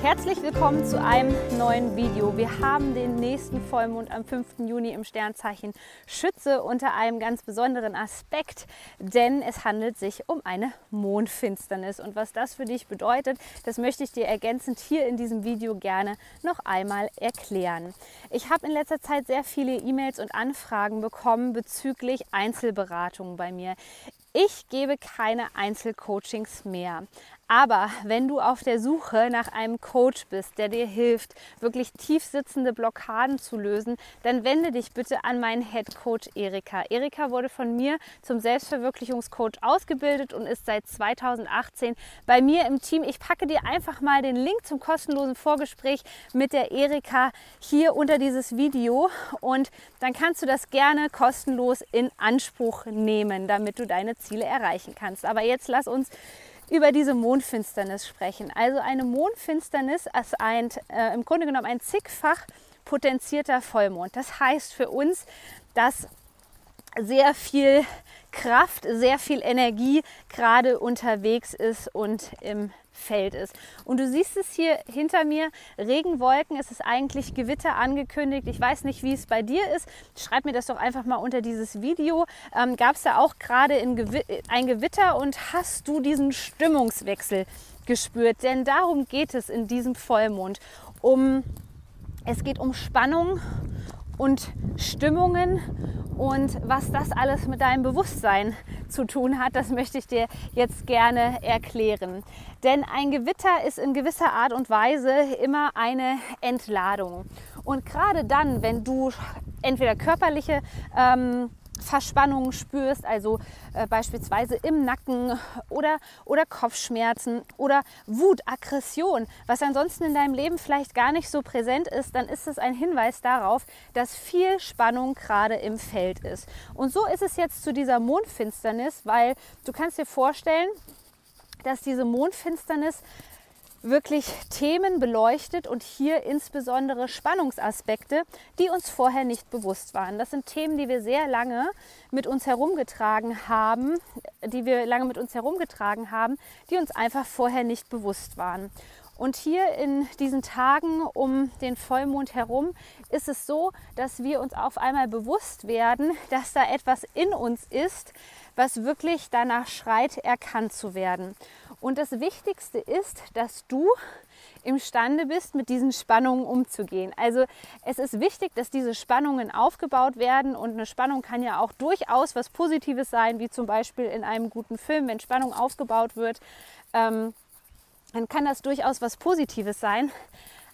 Herzlich willkommen zu einem neuen Video. Wir haben den nächsten Vollmond am 5. Juni im Sternzeichen Schütze unter einem ganz besonderen Aspekt, denn es handelt sich um eine Mondfinsternis. Und was das für dich bedeutet, das möchte ich dir ergänzend hier in diesem Video gerne noch einmal erklären. Ich habe in letzter Zeit sehr viele E-Mails und Anfragen bekommen bezüglich Einzelberatungen bei mir. Ich gebe keine Einzelcoachings mehr. Aber wenn du auf der Suche nach einem Coach bist, der dir hilft, wirklich tief sitzende Blockaden zu lösen, dann wende dich bitte an meinen Head Coach Erika. Erika wurde von mir zum Selbstverwirklichungscoach ausgebildet und ist seit 2018 bei mir im Team. Ich packe dir einfach mal den Link zum kostenlosen Vorgespräch mit der Erika hier unter dieses Video und dann kannst du das gerne kostenlos in Anspruch nehmen, damit du deine Ziele erreichen kannst. Aber jetzt lass uns über diese Mondfinsternis sprechen. Also eine Mondfinsternis ist ein, äh, im Grunde genommen ein zigfach potenzierter Vollmond. Das heißt für uns, dass sehr viel Kraft, sehr viel Energie gerade unterwegs ist und im Feld ist. Und du siehst es hier hinter mir, Regenwolken, es ist eigentlich Gewitter angekündigt. Ich weiß nicht, wie es bei dir ist. Schreib mir das doch einfach mal unter dieses Video. Ähm, Gab es da auch gerade Gewi ein Gewitter und hast du diesen Stimmungswechsel gespürt? Denn darum geht es in diesem Vollmond. Um, es geht um Spannung und Stimmungen und was das alles mit deinem Bewusstsein zu tun hat, das möchte ich dir jetzt gerne erklären. Denn ein Gewitter ist in gewisser Art und Weise immer eine Entladung. Und gerade dann, wenn du entweder körperliche ähm, Verspannungen spürst, also äh, beispielsweise im Nacken oder, oder Kopfschmerzen oder Wut, Aggression, was ansonsten in deinem Leben vielleicht gar nicht so präsent ist, dann ist es ein Hinweis darauf, dass viel Spannung gerade im Feld ist. Und so ist es jetzt zu dieser Mondfinsternis, weil du kannst dir vorstellen, dass diese Mondfinsternis wirklich Themen beleuchtet und hier insbesondere Spannungsaspekte, die uns vorher nicht bewusst waren. Das sind Themen, die wir sehr lange mit uns herumgetragen haben, die wir lange mit uns herumgetragen haben, die uns einfach vorher nicht bewusst waren. Und hier in diesen Tagen um den Vollmond herum ist es so, dass wir uns auf einmal bewusst werden, dass da etwas in uns ist, was wirklich danach schreit, erkannt zu werden. Und das Wichtigste ist, dass du imstande bist, mit diesen Spannungen umzugehen. Also es ist wichtig, dass diese Spannungen aufgebaut werden und eine Spannung kann ja auch durchaus was Positives sein, wie zum Beispiel in einem guten Film, wenn Spannung aufgebaut wird, ähm, dann kann das durchaus was Positives sein.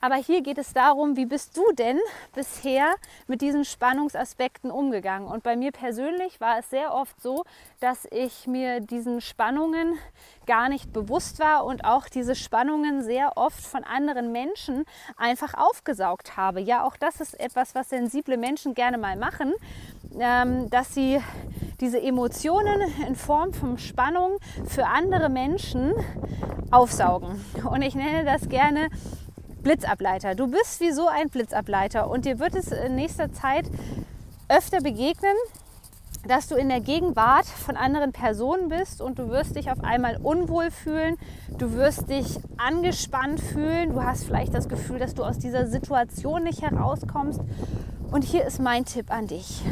Aber hier geht es darum, wie bist du denn bisher mit diesen Spannungsaspekten umgegangen? Und bei mir persönlich war es sehr oft so, dass ich mir diesen Spannungen gar nicht bewusst war und auch diese Spannungen sehr oft von anderen Menschen einfach aufgesaugt habe. Ja, auch das ist etwas, was sensible Menschen gerne mal machen, ähm, dass sie diese Emotionen in Form von Spannung für andere Menschen aufsaugen. Und ich nenne das gerne Blitzableiter. Du bist wie so ein Blitzableiter und dir wird es in nächster Zeit öfter begegnen, dass du in der Gegenwart von anderen Personen bist und du wirst dich auf einmal unwohl fühlen, du wirst dich angespannt fühlen, du hast vielleicht das Gefühl, dass du aus dieser Situation nicht herauskommst. Und hier ist mein Tipp an dich.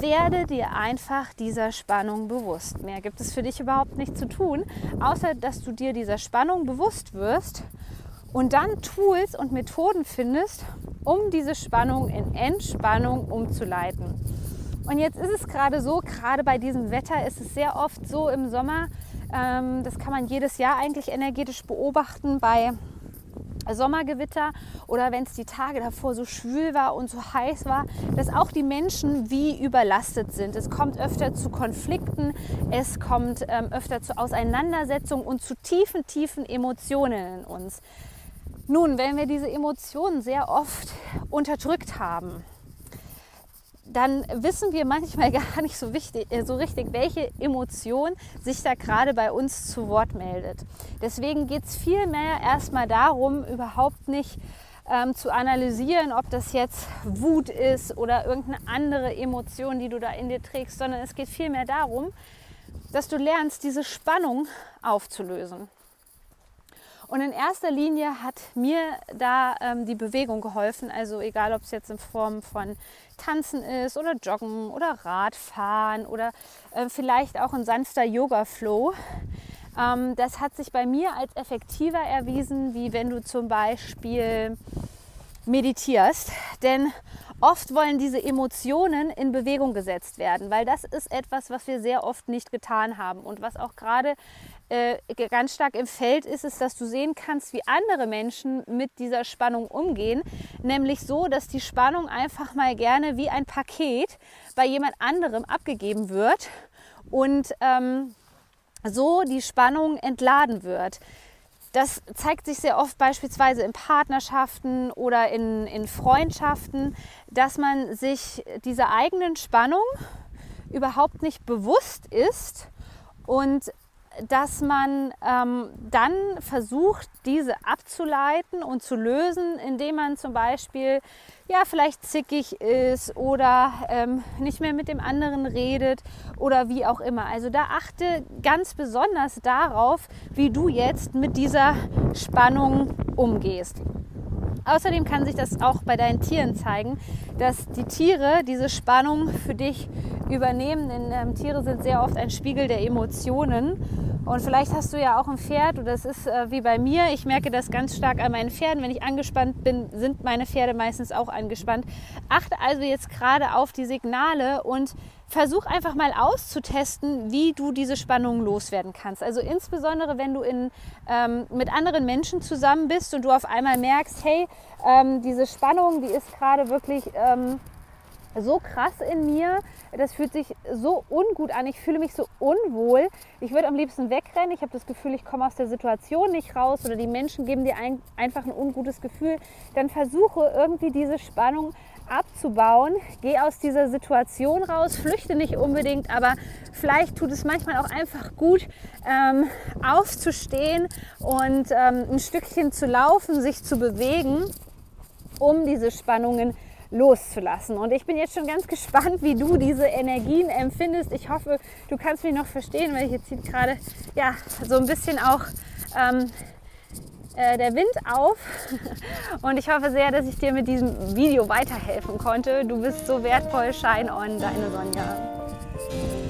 Werde dir einfach dieser Spannung bewusst. Mehr gibt es für dich überhaupt nicht zu tun, außer dass du dir dieser Spannung bewusst wirst und dann Tools und Methoden findest, um diese Spannung in Entspannung umzuleiten. Und jetzt ist es gerade so, gerade bei diesem Wetter ist es sehr oft so im Sommer, ähm, das kann man jedes Jahr eigentlich energetisch beobachten bei Sommergewitter oder wenn es die Tage davor so schwül war und so heiß war, dass auch die Menschen wie überlastet sind. Es kommt öfter zu Konflikten, es kommt ähm, öfter zu Auseinandersetzungen und zu tiefen, tiefen Emotionen in uns. Nun, wenn wir diese Emotionen sehr oft unterdrückt haben, dann wissen wir manchmal gar nicht so, wichtig, äh, so richtig, welche Emotion sich da gerade bei uns zu Wort meldet. Deswegen geht es vielmehr erstmal darum, überhaupt nicht ähm, zu analysieren, ob das jetzt Wut ist oder irgendeine andere Emotion, die du da in dir trägst, sondern es geht vielmehr darum, dass du lernst, diese Spannung aufzulösen. Und in erster Linie hat mir da ähm, die Bewegung geholfen. Also egal, ob es jetzt in Form von Tanzen ist oder Joggen oder Radfahren oder äh, vielleicht auch ein sanfter Yoga-Flow. Ähm, das hat sich bei mir als effektiver erwiesen, wie wenn du zum Beispiel meditierst. Denn oft wollen diese Emotionen in Bewegung gesetzt werden, weil das ist etwas, was wir sehr oft nicht getan haben und was auch gerade äh, ganz stark im Feld ist, ist, dass du sehen kannst, wie andere Menschen mit dieser Spannung umgehen. Nämlich so, dass die Spannung einfach mal gerne wie ein Paket bei jemand anderem abgegeben wird und ähm, so die Spannung entladen wird. Das zeigt sich sehr oft beispielsweise in Partnerschaften oder in, in Freundschaften, dass man sich dieser eigenen Spannung überhaupt nicht bewusst ist und dass man ähm, dann versucht, diese abzuleiten und zu lösen, indem man zum Beispiel ja vielleicht zickig ist oder ähm, nicht mehr mit dem anderen redet oder wie auch immer. Also da achte ganz besonders darauf, wie du jetzt mit dieser Spannung umgehst. Außerdem kann sich das auch bei deinen Tieren zeigen, dass die Tiere diese Spannung für dich übernehmen. Denn ähm, Tiere sind sehr oft ein Spiegel der Emotionen. Und vielleicht hast du ja auch ein Pferd oder es ist äh, wie bei mir. Ich merke das ganz stark an meinen Pferden. Wenn ich angespannt bin, sind meine Pferde meistens auch angespannt. Achte also jetzt gerade auf die Signale und versuch einfach mal auszutesten, wie du diese Spannung loswerden kannst. Also insbesondere, wenn du in, ähm, mit anderen Menschen zusammen bist und du auf einmal merkst, hey, ähm, diese Spannung, die ist gerade wirklich... Ähm, so krass in mir. Das fühlt sich so ungut an. Ich fühle mich so unwohl. Ich würde am liebsten wegrennen. Ich habe das Gefühl, ich komme aus der Situation nicht raus oder die Menschen geben dir ein, einfach ein ungutes Gefühl. Dann versuche irgendwie diese Spannung abzubauen. Geh aus dieser Situation raus. Flüchte nicht unbedingt, aber vielleicht tut es manchmal auch einfach gut, ähm, aufzustehen und ähm, ein Stückchen zu laufen, sich zu bewegen, um diese Spannungen zu loszulassen. Und ich bin jetzt schon ganz gespannt, wie du diese Energien empfindest. Ich hoffe, du kannst mich noch verstehen, weil hier zieht gerade ja, so ein bisschen auch ähm, äh, der Wind auf. Und ich hoffe sehr, dass ich dir mit diesem Video weiterhelfen konnte. Du bist so wertvoll. Shine on, deine Sonja.